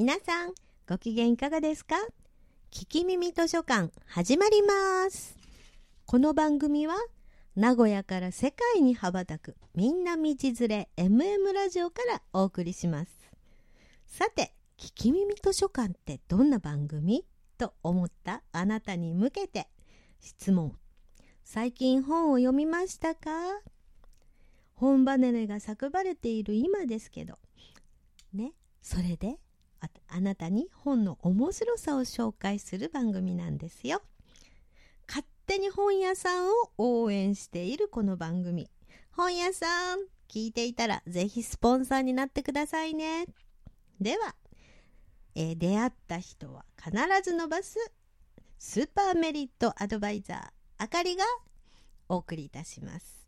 皆さん、ご機嫌いかがですか？聞き耳図書館始まります。この番組は名古屋から世界に羽ばたくみんな道連れ MM ラジオからお送りします。さて、聞き耳図書館ってどんな番組？と思ったあなたに向けて質問。最近本を読みましたか？本離れが叫ばれている今ですけどね？それで？ああなたに本の面白さを紹介する番組なんですよ。勝手に本屋さんを応援しているこの番組。本屋さん聞いていたらぜひスポンサーになってくださいね。では、えー出会った人は必ず伸ばすスーパーメリットアドバイザーあかりがお送りいたします。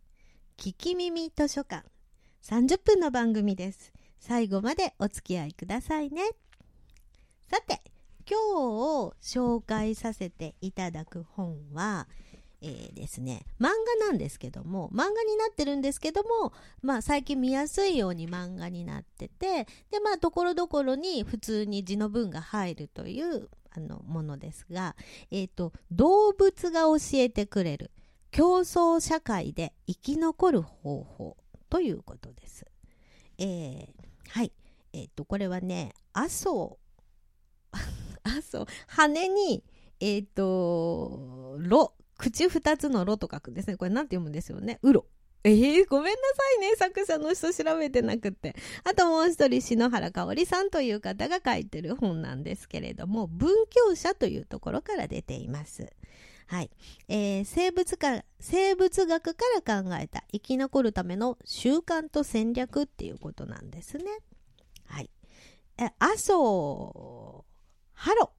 聞き耳図書館。30分の番組です。最後までお付き合いくださいね。さて今日紹介させていただく本はえーですね漫画なんですけども漫画になってるんですけどもまあ最近見やすいように漫画になっててでまあところどころに普通に字の文が入るというあのものですが、えー、と動物が教えてくれる競争社会で生き残る方法ということです。えーはい。えっ、と、これはね、麻生、麻生、羽に、えっ、と、ろ、口二つのろと書くんですね。これなんて読むんですよね。うろ。えー、ごめんなさいね。作者の人調べてなくて。あともう一人、篠原かおりさんという方が書いてる本なんですけれども、文教者というところから出ています。はい。えー生物か生物学から考えた生き残るための習慣と戦略っていうことなんですね。はい。え、麻生ハロ、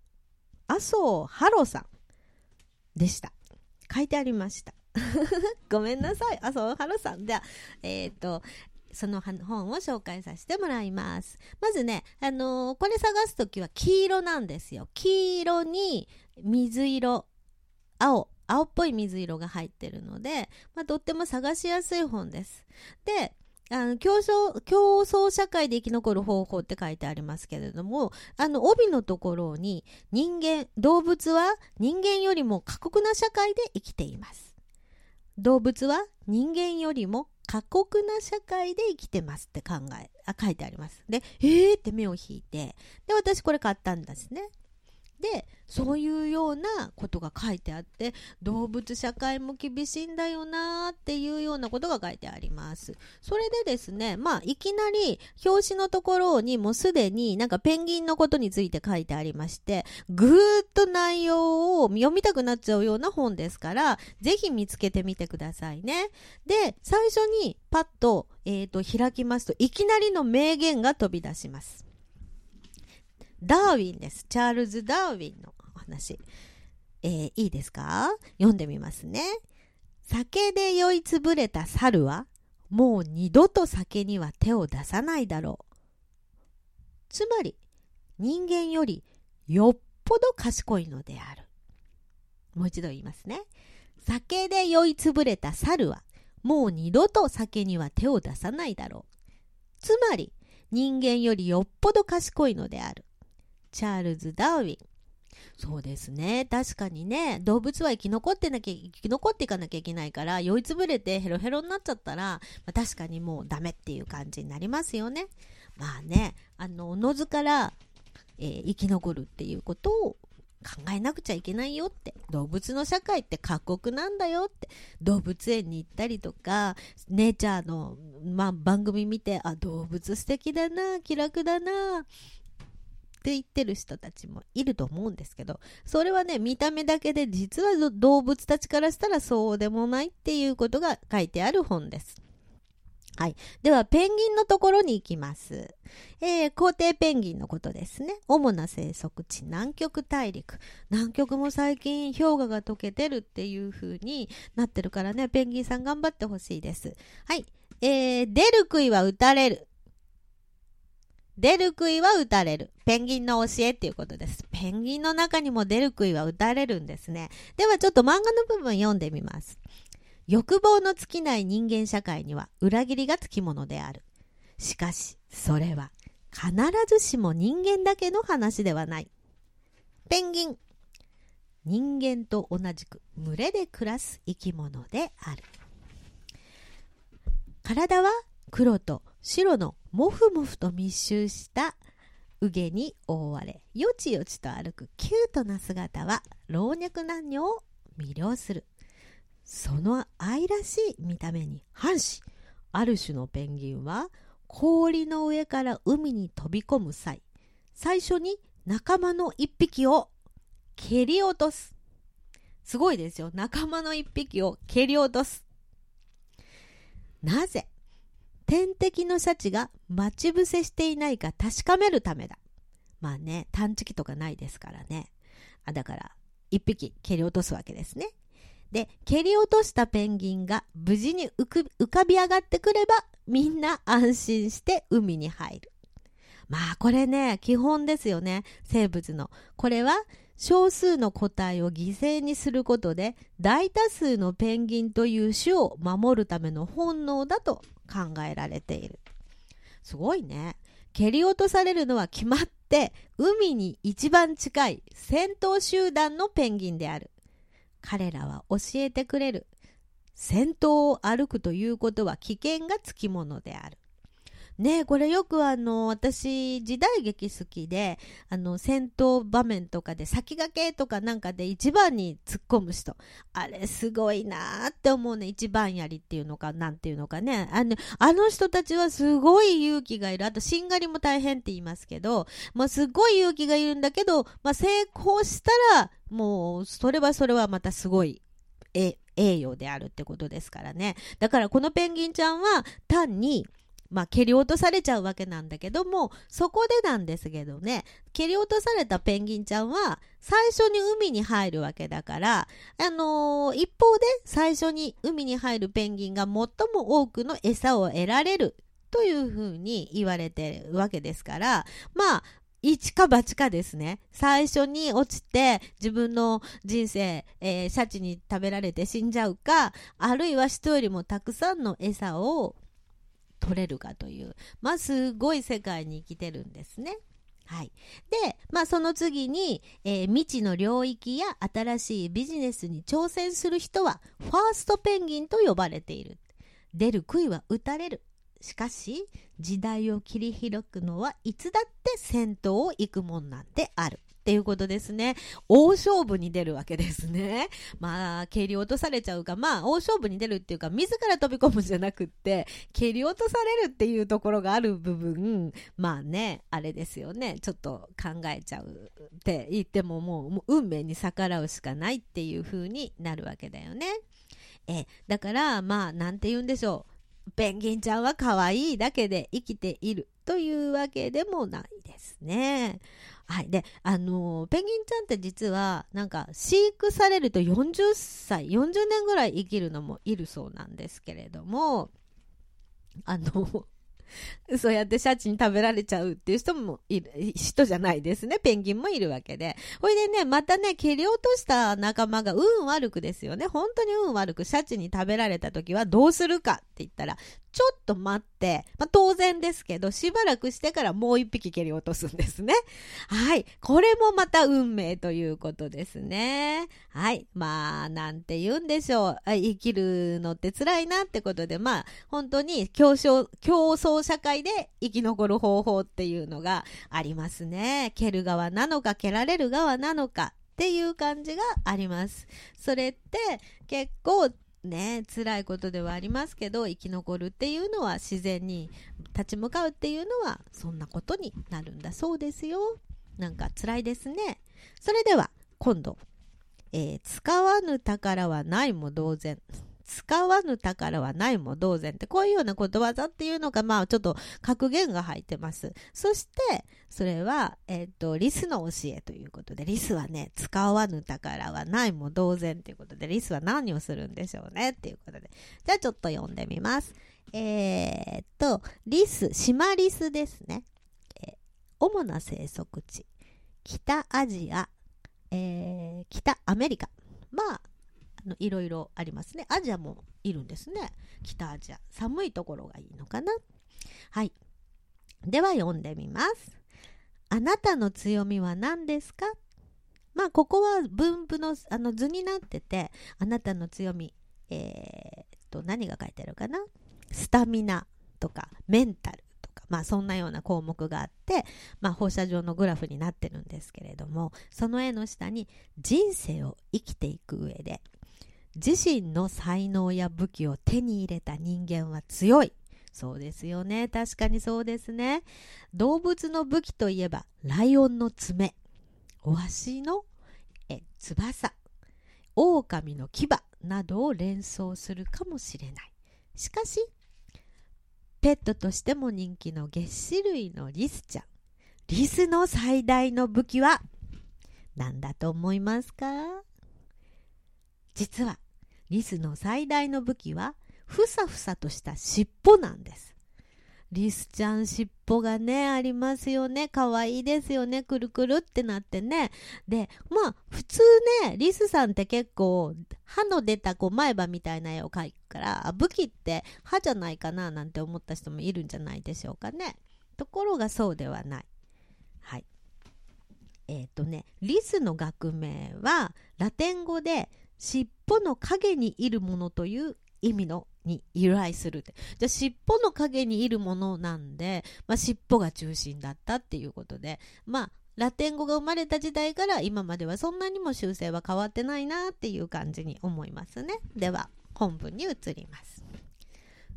麻生ハロさんでした。書いてありました。ごめんなさい。麻生ハロさん。では、えっ、と、その本を紹介させてもらいます。まずね、あのーこれ探すときは黄色なんですよ。黄色に水色、青、青っぽい水色が入ってるので、まあ、とっても探しやすい本です。で、あの競争競争社会で生き残る方法って書いてありますけれどもあの帯のところに人間動物は人間よりも過酷な社会で生きています。動物は人間よりも過酷な社会で生きてますって考えあ書いてあります。でえーって目を引いてで私これ買ったんですね。でそういうようなことが書いてあって動物社会も厳しいんだよなーっていうようなことが書いてあります。それでですねまあいきなり表紙のところにもうすでになんかペンギンのことについて書いてありましてぐーっと内容を読みたくなっちゃうような本ですからぜひ見つけてみてくださいね。で最初にパッと,、えー、と開きますといきなりの名言が飛び出します。ダーウィンです。チャールズ・ダーウィンの話。えーいいですか？読んでみますね。酒で酔いつぶれた猿は、もう二度と酒には手を出さないだろう。つまり、人間よりよっぽど賢いのである。もう一度言いますね。酒で酔いつぶれた猿は、もう二度と酒には手を出さないだろう。つまり、人間よりよっぽど賢いのである。チャールズ・ダーウィン。そうですね。確かにね、動物は生き残ってなきゃ、生き残っていかなきゃいけないから、酔いつぶれてヘロヘロになっちゃったら、まあ、確かにもうダメっていう感じになりますよね。まあね、あの、おのずから、えー生き残るっていうことを考えなくちゃいけないよって動物の社会って過酷なんだよって動物園に行ったりとかネイチャーの、まあ、番組見てあ動物素敵だな気楽だなって言ってる人たちもいると思うんですけどそれはね見た目だけで実は動物たちからしたらそうでもないっていうことが書いてある本です。はい。では、ペンギンのところに行きます。えー、皇帝ペンギンのことですね。主な生息地、南極大陸。南極も最近氷河が溶けてるっていう風になってるからね、ペンギンさん頑張ってほしいです。はい。えー、出る杭は打たれる。出る杭は打たれる。ペンギンの教えっていうことです。ペンギンの中にも出る杭は打たれるんですね。ではちょっと漫画の部分読んでみます。欲望の尽きない人間社会には裏切りがつきものである。しかし、それは必ずしも人間だけの話ではない。ペンギン。人間と同じく群れで暮らす生き物である。体は黒と白のもふもふと密集したげに覆われ、よちよちと歩くキュートな姿は老若男女を魅了する。その愛らしい見た目に反し、ある種のペンギンは氷の上から海に飛び込む際、最初に仲間の一匹を蹴り落とす。すごいですよ。仲間の一匹を蹴り落とす。なぜ天敵のシャチが待ち伏せしていないか確かめるためだ。まあね、探知機とかないですからね。あだから、一匹蹴り落とすわけですね。で、蹴り落としたペンギンが無事に浮かび上がってくれば、みんな安心して海に入る。まあこれね、基本ですよね。生物の。これは少数の個体を犠牲にすることで大多数のペンギンという種を守るための本能だと考えられている。すごいね。蹴り落とされるのは決まって海に一番近い戦闘集団のペンギンである。彼らは教えてくれる。先頭を歩くということは危険がつきものである。ねこれよくあの、私、時代劇好きで、あの、戦闘場面とかで先駆けとかなんかで一番に突っ込む人。あれすごいなーって思うね。一番やりっていうのか、なんていうのかね。あの、あの人たちはすごい勇気がいる。あと、しんがりも大変って言いますけど、まあ、すごい勇気がいるんだけど、まあ、成功したら、もう、それはそれはまたすごい、え、栄誉であるってことですからね。だからこのペンギンちゃんは単にまあ、蹴り落とされちゃうわけなんだけども、そこでなんですけどね、蹴り落とされたペンギンちゃんは、最初に海に入るわけだから、あのー、一方で最初に海に入るペンギンが最も多くの餌を得られるというふうに言われてるわけですから、まあ、一か八かですね。最初に落ちて自分の人生、えー、シャチに食べられて死んじゃうか、あるいは人よりもたくさんの餌を取れるかという、まあ、すごい世界に生きてるんですね。はい。で、まあ、その次に、えー、未知の領域や新しいビジネスに挑戦する人は、ファーストペンギンと呼ばれている。出る杭は打たれる。しかし、時代を切り開くのはいつだって先頭を行くもんなんである。っていうことですね。大勝負に出るわけですね。まあ、蹴り落とされちゃうか、まあ、大勝負に出るっていうか、自ら飛び込むじゃなくって、蹴り落とされるっていうところがある部分、まあね、あれですよね。ちょっと考えちゃうって言ってももう、もう運命に逆らうしかないっていう風になるわけだよね。え、だから、まあ、なんて言うんでしょう。ペンギンちゃんは可愛いだけで生きているというわけでもないですね。はい。で、あの、ペンギンちゃんって実は、なんか、飼育されると40歳、40年ぐらい生きるのもいるそうなんですけれども、あの、そうやってシャチに食べられちゃうっていう人もいる、人じゃないですね。ペンギンもいるわけで。ほいでね、またね、蹴り落とした仲間が運悪くですよね。本当に運悪くシャチに食べられた時はどうするかって言ったら、ちょっと待って、まあ、当然ですけど、しばらくしてからもう一匹蹴り落とすんですね。はい。これもまた運命ということですね。はい。まあ、なんて言うんでしょう。生きるのって辛いなってことで、まあ、本当に競争、競争社会で生き残る方法っていうのがありますね。蹴る側なのか、蹴られる側なのか。っていう感じがあります。それって結構ね辛いことではありますけど生き残るっていうのは自然に立ち向かうっていうのはそんなことになるんだそうですよ。なんか辛いですね。それでは今度、えー、使わぬ宝はないも同然。使わぬ宝はないも同然って、こういうようなことわざっていうのが、まあ、ちょっと格言が入ってます。そして、それは、えっ、ー、と、リスの教えということで、リスはね、使わぬ宝はないも同然ということで、リスは何をするんでしょうねっていうことで。じゃあ、ちょっと読んでみます。えっ、ー、と、リス、シマリスですね。えー、主な生息地、北アジア、えー、北アメリカ。まあ、のいろいろありますね。アジアもいるんですね。北アジア。寒いところがいいのかな。はい。では読んでみます。あなたの強みは何ですか？まあここは分布のあの図になっててあなたの強みえー、っと何が書いてあるかな？スタミナとかメンタルとかまあそんなような項目があって、まあ、放射状のグラフになってるんですけれどもその絵の下に人生を生きていく上で自身の才能や武器を手に入れた人間は強い。そうですよね。確かにそうですね。動物の武器といえばライオンの爪。オワシのえ翼。狼の牙などを連想するかもしれない。しかしペットとしても人気の月歯類のリスちゃん。リスの最大の武器は何だと思いますか？実はリスの最大の武器はふさふさとした尻尾なんですリスちゃん尻尾がね、ありますよね。かわいいですよね。くるくるってなってね。で、まあ、普通ね、リスさんって結構、歯の出たこう前歯みたいな絵を描くから、武器って歯じゃないかななんて思った人もいるんじゃないでしょうかね。ところがそうではない。はい。えっ、ー、とね、リスの学名は、ラテン語で、尻尾の影にいるものという意味のに由来するって。じゃあ尻尾の影にいるものなんで、まあ、尻尾が中心だったっていうことで。まあラテン語が生まれた時代から今まではそんなにも修正は変わってないなっていう感じに思いますね。では本文に移ります。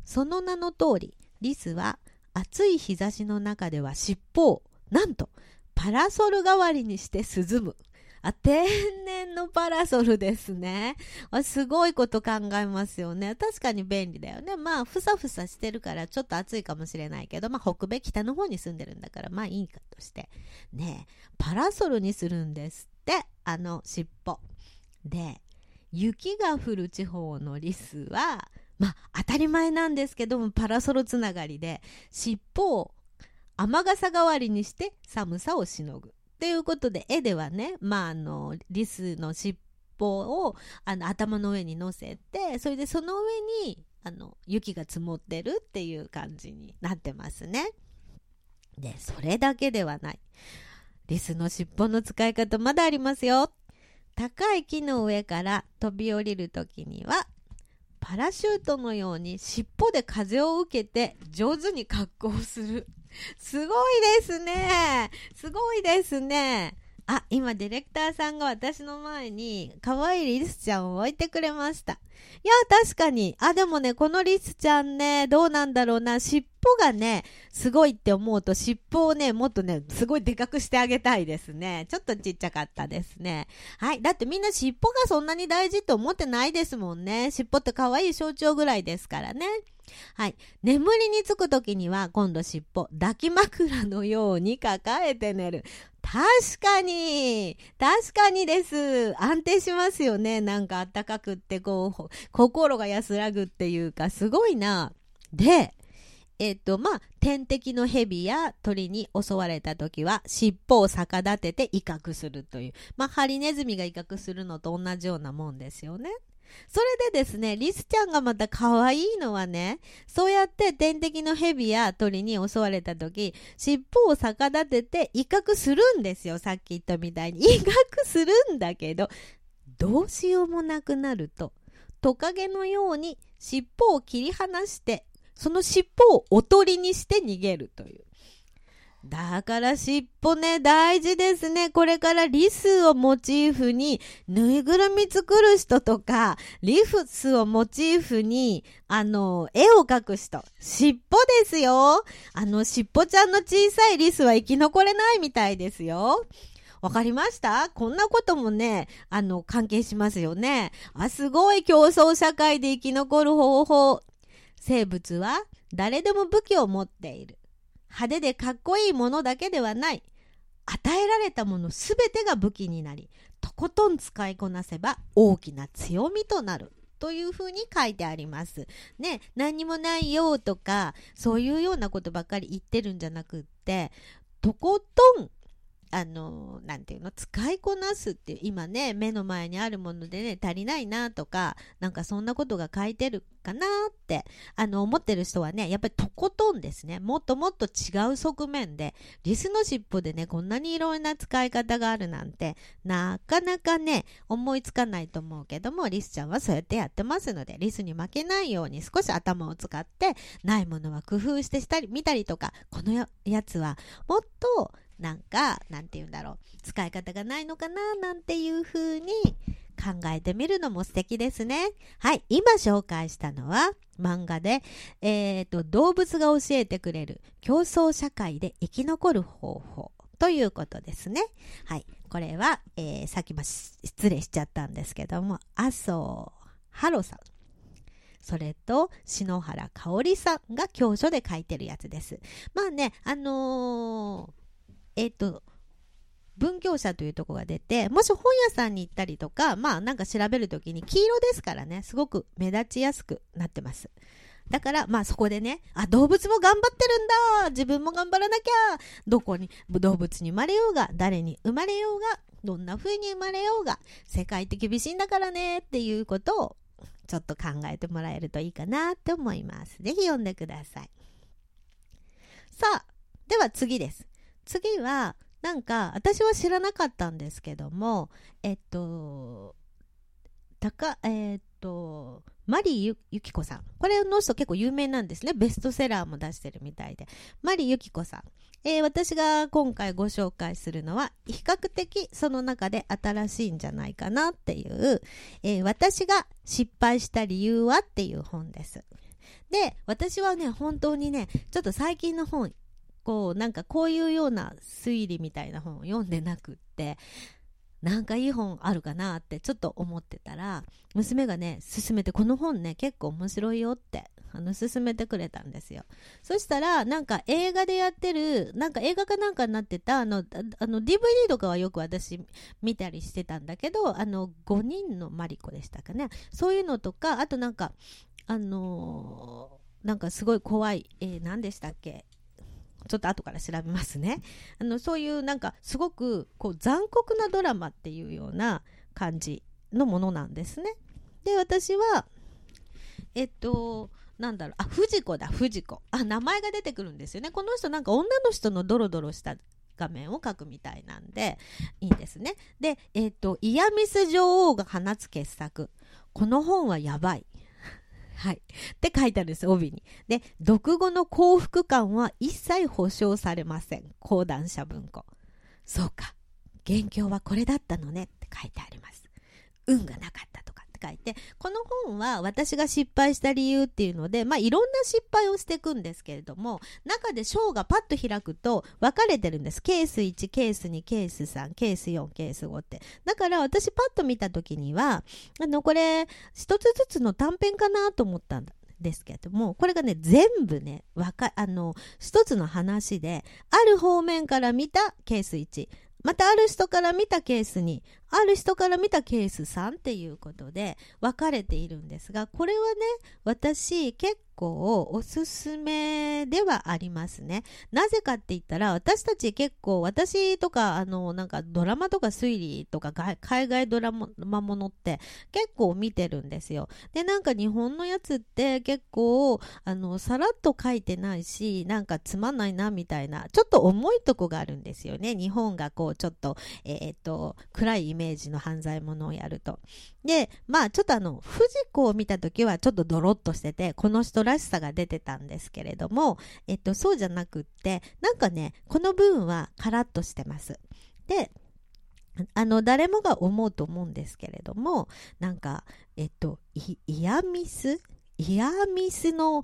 その名の通りリスは暑い日差しの中では尻尾をなんとパラソル代わりにして涼む。あ、天然のパラソルですね。あすごいこと考えますよね。確かに便利だよね。まあ、ふさふさしてるからちょっと暑いかもしれないけど、まあ、北米北の方に住んでるんだから、まあいいかとして。ねパラソルにするんですって、あの尻尾。で、雪が降る地方のリスは、まあ、当たり前なんですけども、パラソルつながりで、尻尾を雨傘代わりにして寒さをしのぐ。ということで絵ではね、まあ、あのリスの尻尾をあの頭の上に乗せてそれでその上にあの雪が積もってるっていう感じになってますね。でそれだけではない。リスの尻尾の使い方まだありますよ。高い木の上から飛び降りる時にはパラシュートのように尻尾で風を受けて上手に格好するすごいですね。すごいですね。あ、今ディレクターさんが私の前に可愛いリスちゃんを置いてくれました。いや、確かに。あ、でもね、このリスちゃんね、どうなんだろうな。尻尾がね、すごいって思うと、尻尾をね、もっとね、すごいでかくしてあげたいですね。ちょっとちっちゃかったですね。はい。だってみんな尻尾がそんなに大事って思ってないですもんね。尻尾って可愛い象徴ぐらいですからね。はい。眠りにつくときには、今度尻尾、抱き枕のように抱えて寝る。確かに確かにです安定しますよね。なんかあったかくって、こう、心が安らぐっていうか、すごいな。で、えっ、と、まあ、天敵の蛇や鳥に襲われた時は、尻尾を逆立てて威嚇するという。まあ、ハリネズミが威嚇するのと同じようなもんですよね。それでですね、リスちゃんがまた可愛いのはね、そうやって天敵の蛇や鳥に襲われた時、尻尾を逆立てて威嚇するんですよ。さっき言ったみたいに。威嚇するんだけど、どうしようもなくなると、トカゲのように尻尾を切り離して、その尻尾をおとりにして逃げるという。だから尻尾ね、大事ですね。これからリスをモチーフに、ぬいぐるみ作る人とか、リフスをモチーフに、あの、絵を描く人。尻尾ですよ。あの、尻尾ちゃんの小さいリスは生き残れないみたいですよ。わかりました？こんなこともね、あの、関係しますよね。あ、すごい競争社会で生き残る方法。生物は誰でも武器を持っている。派手でかっこいいものだけではない与えられたもの全てが武器になりとことん使いこなせば大きな強みとなるというふうに書いてあります。ね、何にもないよとかそういうようなことばっかり言ってるんじゃなくってとことんあの、なんていうの、使いこなすっていう、今ね、目の前にあるものでね、足りないなとか、なんかそんなことが書いてるかなって、あの、思ってる人はね、やっぱりとことんですね、もっともっと違う側面で、リスの尻尾でね、こんなにいろんな使い方があるなんて、なかなかね、思いつかないと思うけども、リスちゃんはそうやってやってますので、リスに負けないように少し頭を使って、ないものは工夫してしたり、見たりとか、このやつはもっとなんか、なんて言うんだろう、使い方がないのかな、なんていう風に考えてみるのも素敵ですね。はい、今紹介したのは漫画で、えーと、動物が教えてくれる競争社会で生き残る方法ということですね。はい、これは、えー、さっきも失礼しちゃったんですけども、麻生ハロさん。それと篠原香織さんが教書で書いてるやつです。まあね、あのーえっ、と、文教者というとこが出て、もし本屋さんに行ったりとか、まあなんか調べるときに黄色ですからね、すごく目立ちやすくなってます。だから、まあそこでね、あ、動物も頑張ってるんだ自分も頑張らなきゃどこに、動物に生まれようが、誰に生まれようが、どんな風に生まれようが、世界って厳しいんだからねっていうことを、ちょっと考えてもらえるといいかなって思います。ぜひ読んでください。さあ、では次です。次はなんか私は知らなかったんですけどもえっと高えっとマリーゆき子さん。これの人結構有名なんですね。ベストセラーも出してるみたいで。マリーゆき子さん、えー、私が今回ご紹介するのは比較的その中で新しいんじゃないかなっていう、えー、私が失敗した理由はっていう本です。で私はね本当にねちょっと最近の本こうなんかこういうような推理みたいな本を読んでなくってなんかいい本あるかなってちょっと思ってたら娘がね勧めてこの本ね結構面白いよってあの勧めてくれたんですよ。そしたらなんか映画でやってるなんか映画かなんかになってたあのあの DVD とかはよく私見たりしてたんだけどあの5人のマリコでしたかね。そういうのとかあとなんかあのー、なんかすごい怖い、えー、何でしたっけ？ちょっと後から調べますね。あのそういうなんかすごくこう残酷なドラマっていうような感じのものなんですね。で私はえっとなんだろう。あ藤子だ藤子。あ名前が出てくるんですよね。この人なんか女の人のドロドロした画面を描くみたいなんでいいんですね。でえっとイヤミス女王が放つ傑作。この本はやばい。はい。って書いてあるんです、帯に。で、読後の幸福感は一切保証されません。講談社文庫。そうか。元凶はこれだったのねって書いてあります。運がなかったとかって書いて、この本は私が失敗した理由っていうので、まあいろんな失敗をしていくんですけれども、中で章がパッと開くと分かれてるんです。ケース1、ケース2、ケース3、ケース4、ケース5って。だから私パッと見た時には、あの、これ一つずつの短編かなと思ったんだ。ですけども、これがね、全部ね、わか、あの、一つの話で、ある方面から見たケース1、またある人から見たケース2、ある人から見たケース3っていうことで分かれているんですが、これはね、私結構おすすめではありますね。なぜかって言ったら、私たち結構、私とか、あの、なんかドラマとか推理とか海外ドラマものって結構見てるんですよ。で、なんか日本のやつって結構、あの、さらっと書いてないし、なんかつまんないなみたいな、ちょっと重いとこがあるんですよね。日本がこう、ちょっと、えっ、と、暗いイメージの犯罪者をやると。で、まあちょっとあの、藤子を見た時はちょっとドロッとしてて、この人らしさが出てたんですけれども、えっと、そうじゃなくって、なんかね、この部分はカラッとしてます。で、あの、誰もが思うと思うんですけれども、なんか、えっと、イヤミス？イヤミスの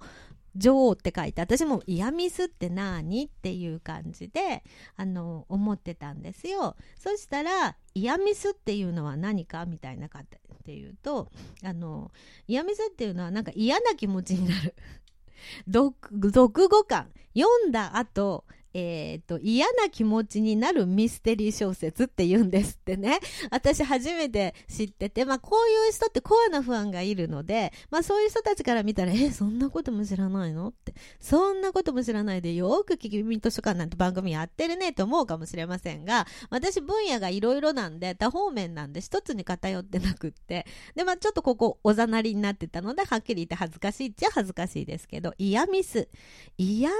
女王って書いて私もイヤミスって何？っていう感じであの思ってたんですよ。そしたらイヤミスっていうのは何か？みたいなかっていうとあの嫌味せっていうのはなんか嫌な気持ちになる。読読後感。読んだ後えっ、と、嫌な気持ちになるミステリー小説って言うんですってね。私初めて知ってて、まあこういう人ってコアなファンがいるので、まあそういう人たちから見たら、え、そんなことも知らないのって、そんなことも知らないでよく聞き耳図書館なんて番組やってるねと思うかもしれませんが、私分野がいろいろなんで、多方面なんで一つに偏ってなくって、で、まあちょっとここおざなりになってたので、はっきり言って恥ずかしいっちゃ恥ずかしいですけど、嫌ミス。嫌な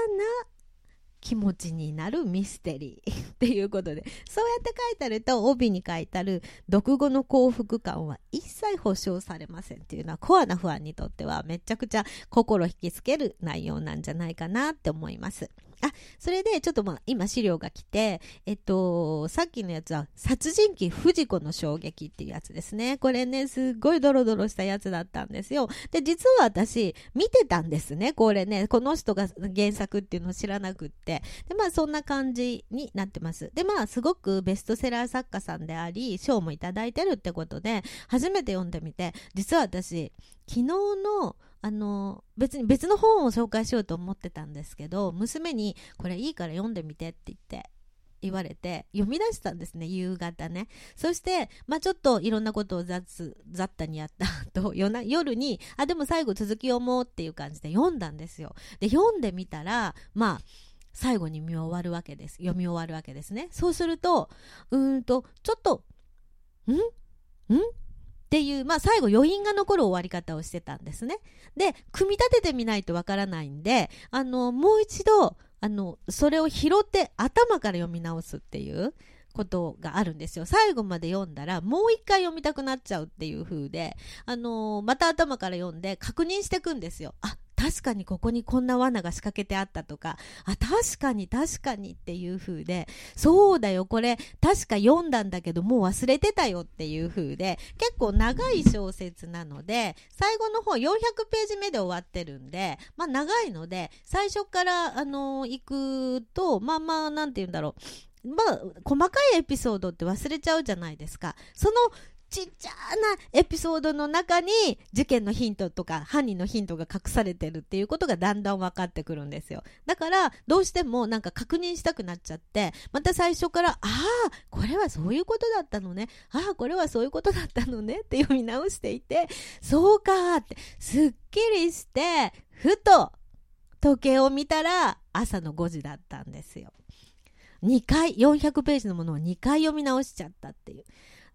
気持ちになるミステリー っていうことでそうやって書いてあると帯に書いてある読後の幸福感は一切保証されませんっていうのはコアなファンにとってはめちゃくちゃ心引きつける内容なんじゃないかなって思います。あ、それでちょっとまあ今資料が来て、えっと、さっきのやつは殺人鬼藤子の衝撃っていうやつですね。これね、すっごいドロドロしたやつだったんですよ。で、実は私見てたんですね。これね、この人が原作っていうのを知らなくって。で、まあそんな感じになってます。で、まあすごくベストセラー作家さんであり、賞もいただいてるってことで、初めて読んでみて、実は私、昨日のあの別に別の本を紹介しようと思ってたんですけど娘に「これいいから読んでみて」って言って言われて読み出したんですね夕方ね。そしてまあちょっといろんなことを雑雑多にやった後 夜夜にあでも最後続き読もうっていう感じで読んだんですよ。で読んでみたらまあ最後に見終わるわけです。読み終わるわけですね。そうするとうんとちょっとん？ん？っていう、まあ最後余韻が残る終わり方をしてたんですね。で、組み立ててみないとわからないんで、あの、もう一度、あの、それを拾って頭から読み直すっていうことがあるんですよ。最後まで読んだら、もう一回読みたくなっちゃうっていう風で、あのまた頭から読んで確認していくんですよ。あ、確かにここにこんな罠が仕掛けてあったとか、あ、確かに確かにっていう風で、そうだよ、これ確か読んだんだけどもう忘れてたよっていう風で、結構長い小説なので、最後の方400ページ目で終わってるんで、まあ長いので、最初からあの、行くと、まあまあ、なんて言うんだろう。まあ、細かいエピソードって忘れちゃうじゃないですか。そのちっちゃなエピソードの中に事件のヒントとか犯人のヒントが隠されてるっていうことがだんだん分かってくるんですよ。だからどうしてもなんか確認したくなっちゃってまた最初からああこれはそういうことだったのねああこれはそういうことだったのねって読み直していてそうかってすっきりしてふと時計を見たら朝の5時だったんですよ。2回400ページのものを2回読み直しちゃったっていう。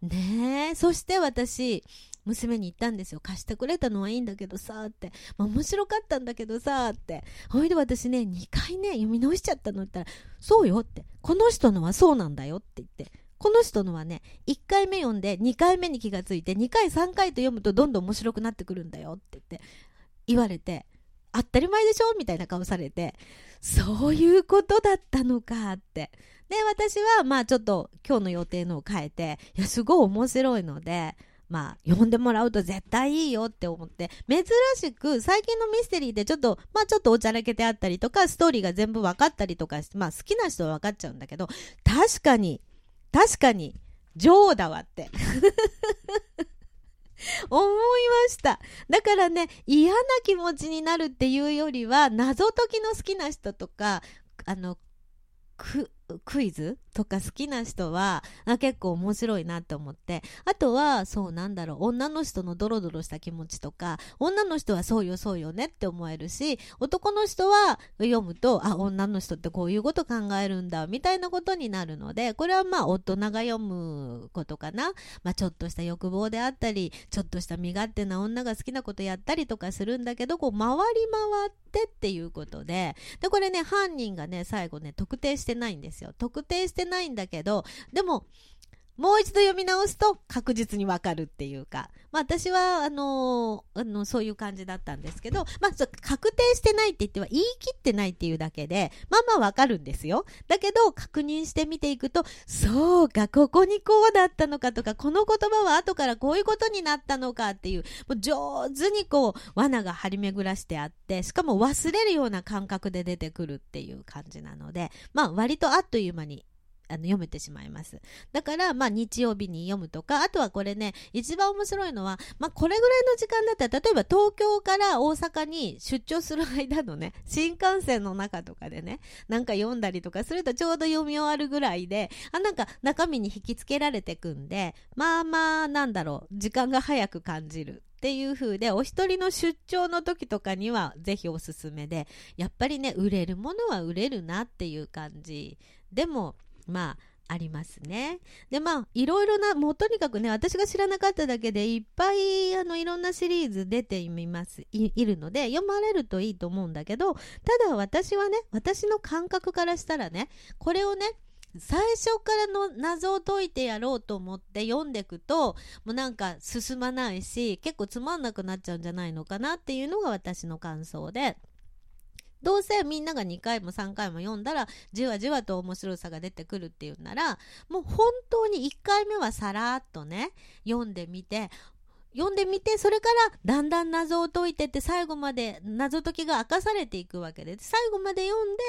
ねえ。そして私娘に言ったんですよ。貸してくれたのはいいんだけどさって、まあ、面白かったんだけどさって。ほいで私ね2回ね読み直しちゃったのって言ったらそうよって。この人のはそうなんだよって言って。この人のはね1回目読んで2回目に気がついて2回3回と読むとどんどん面白くなってくるんだよって言って言われて当たり前でしょみたいな顔されてそういうことだったのかって。で、私は、まあちょっと今日の予定のを変えて、いや、すごい面白いので、まあ、読んでもらうと絶対いいよって思って、珍しく最近のミステリーでちょっと、まあちょっとおちゃらけてあったりとか、ストーリーが全部分かったりとかして、まあ好きな人は分かっちゃうんだけど、確かに、確かに、女王だわって。思いました。だからね、嫌な気持ちになるっていうよりは、謎解きの好きな人とか、あの、く、クイズとか好きな人は結構面白いなって思って。あとはそうなんだろう女の人のドロドロした気持ちとか女の人はそうよそうよねって思えるし男の人は読むとあ女の人ってこういうこと考えるんだみたいなことになるのでこれはまあ大人が読むことかな、まあ、ちょっとした欲望であったりちょっとした身勝手な女が好きなことやったりとかするんだけどこう回り回ってっていうことで。でこれね犯人がね最後ね特定してないんですよ。特定してないんだけどでももう一度読み直すと確実にわかるっていうか、まあ、私はあのー、あのそういう感じだったんですけど、まあ、確定してないって言っては言い切ってないっていうだけでまあまあわかるんですよ。だけど確認してみていくとそうかここにこうだったのかとかこの言葉は後からこういうことになったのかっていうもう上手にこう罠が張り巡らしてあってしかも忘れるような感覚で出てくるっていう感じなのでまあ割とあっという間にあの読めてしまいます。だから、まあ、日曜日に読むとか、あとはこれね、一番面白いのは、まあ、これぐらいの時間だったら、例えば東京から大阪に出張する間のね、新幹線の中とかでね、なんか読んだりとかするとちょうど読み終わるぐらいで、あ、なんか中身に引きつけられてくんで、まあまあ、なんだろう、時間が早く感じる。っていう風で、お一人の出張の時とかにはぜひおすすめで、やっぱりね、売れるものは売れるなっていう感じ。でも、まあ、ありますね。で、まあ、いろいろな、もうとにかくね、私が知らなかっただけで、いっぱい、あの、いろんなシリーズ出ていますい、いるので、読まれるといいと思うんだけど、ただ私はね、私の感覚からしたらね、これをね、最初からの謎を解いてやろうと思って読んでいくと、もうなんか進まないし、結構つまんなくなっちゃうんじゃないのかなっていうのが私の感想で。どうせみんなが2回も3回も読んだらじわじわと面白さが出てくるっていうんならもう本当に1回目はさらっとね読んでみて読んでみてそれからだんだん謎を解いてって最後まで謎解きが明かされていくわけで最後まで読んで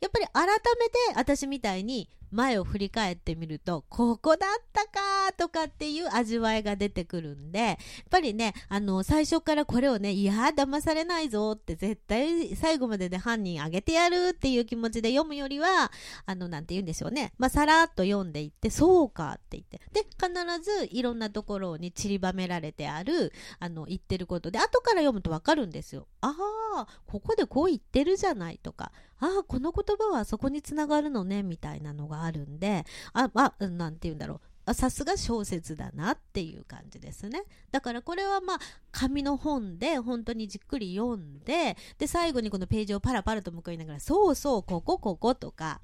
やっぱり改めて私みたいに前を振り返ってみると、ここだったかとかっていう味わいが出てくるんで、やっぱりね、あの、最初からこれをね、いや、騙されないぞって絶対最後までで犯人あげてやるっていう気持ちで読むよりは、あの、なんて言うんでしょうね。まあ、さらっと読んでいって、そうかって言って。で、必ずいろんなところに散りばめられてある、あの、言ってることで、後から読むとわかるんですよ。ああ、ここでこう言ってるじゃないとか、ああ、この言葉はそこにつながるのね、みたいなのがあるんで、あ、あ、なんて言うんだろう。さすが小説だなっていう感じですね。だからこれはまあ紙の本で本当にじっくり読んで、で最後にこのページをパラパラと向かいながら、そうそう、こここことか、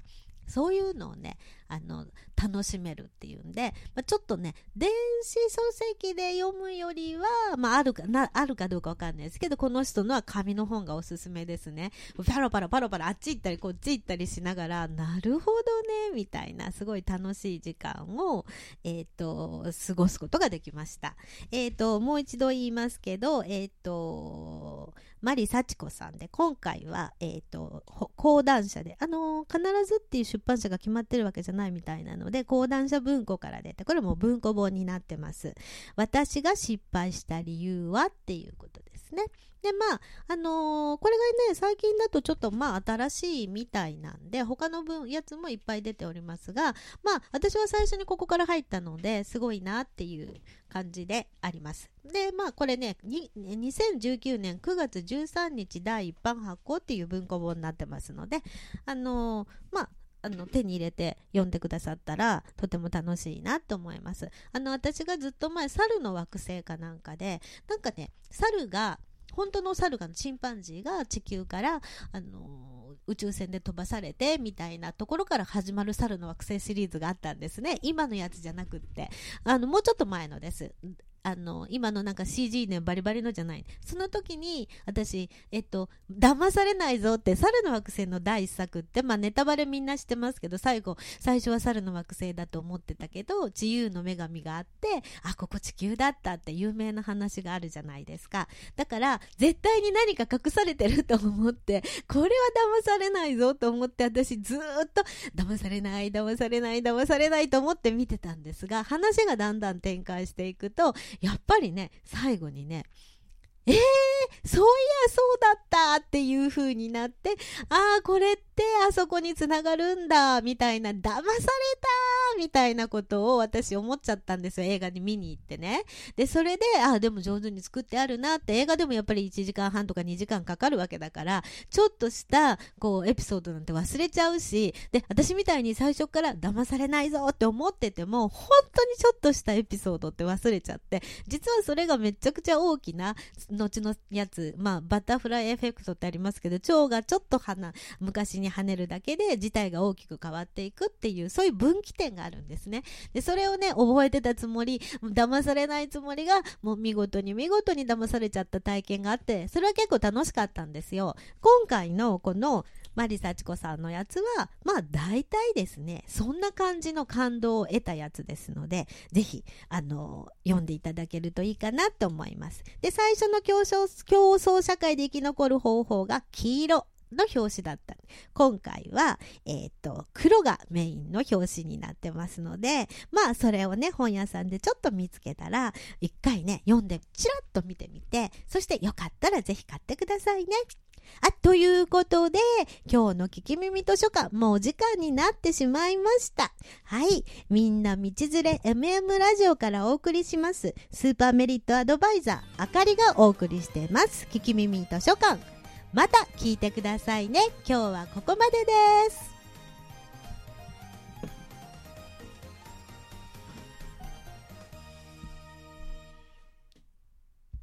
そういうのをね、あの、楽しめるっていうんで、まあ、ちょっとね、電子書籍で読むよりは、まあ、あるか、な、あるかどうかわかんないですけど、この人のは紙の本がおすすめですね。パラパラパラパラあっち行ったりこっち行ったりしながら、なるほどね、みたいな、すごい楽しい時間を、え、ー、と、過ごすことができました。えっ、ー、と、もう一度言いますけど、えっ、ー、と、マリ幸子さんで、今回は、えっ、と、講談社で、あの必ずっていう出版社が決まってるわけじゃないみたいなので、講談社文庫から出て、これも文庫本になってます。私が失敗した理由はっていうことですね。で、まあ、あのー、これがね、最近だとちょっとまあ新しいみたいなんで、他の分、やつもいっぱい出ておりますが、まあ、私は最初にここから入ったので、すごいなっていう感じであります。で、まあ、これね、2019年9月13日第一版発行っていう文庫本になってますので、あのー、まあ、あの手に入れて読んでくださったらとても楽しいなと思います。あの私がずっと前猿の惑星かなんかでなんかね猿が本当の猿がチンパンジーが地球からあの宇宙船で飛ばされてみたいなところから始まる猿の惑星シリーズがあったんですね。今のやつじゃなくって。あの、もうちょっと前のです。あの、今のなんか CG ね、バリバリのじゃない。その時に、私、えっと、騙されないぞって、猿の惑星の第一作って、まあネタバレみんなしてますけど、最後、最初は猿の惑星だと思ってたけど、自由の女神があって、あ、ここ地球だったって有名な話があるじゃないですか。だから、絶対に何か隠されてると思って、これは騙されないぞと思って、私ずっと、騙されない、騙されない、騙されないと思って見てたんですが、話がだんだん展開していくと、やっぱりね、最後にね、えー、そういやそうだったっていう風になって、ああ、これってあそこにつながるんだ、みたいな、騙されたみたいなことを私思っちゃったんですよ、映画に見に行ってね。で、それで、ああ、でも上手に作ってあるなって、映画でもやっぱり1時間半とか2時間かかるわけだから、ちょっとした、こう、エピソードなんて忘れちゃうし、で、私みたいに最初から騙されないぞって思ってても、本当にちょっとしたエピソードって忘れちゃって、実はそれがめちゃくちゃ大きな、後のやつ、まあ、バタフライエフェクトってありますけど、蝶がちょっと花、昔に跳ねるだけで事態が大きく変わっていくっていう、そういう分岐点があるんですね。で、それをね、覚えてたつもり、騙されないつもりが、もう見事に見事に騙されちゃった体験があって、それは結構楽しかったんですよ。今回のこの、マリサチコさんのやつは、まあ大体ですね、そんな感じの感動を得たやつですので、ぜひ、あの、読んでいただけるといいかなと思います。で、最初の競争競争社会で生き残る方法が黄色の表紙だった今回は、えっ、と黒がメインの表紙になってますのでまあそれをね本屋さんでちょっと見つけたら一回ね読んでちらっと見てみてそしてよかったらぜひ買ってくださいね。あ、ということで、今日の聞き耳図書館、もうお時間になってしまいました。はい。みんな道連れ MM ラジオからお送りします。スーパーメリットアドバイザー、あかりがお送りしてます。聞き耳図書館。また聞いてくださいね。今日はここまでです。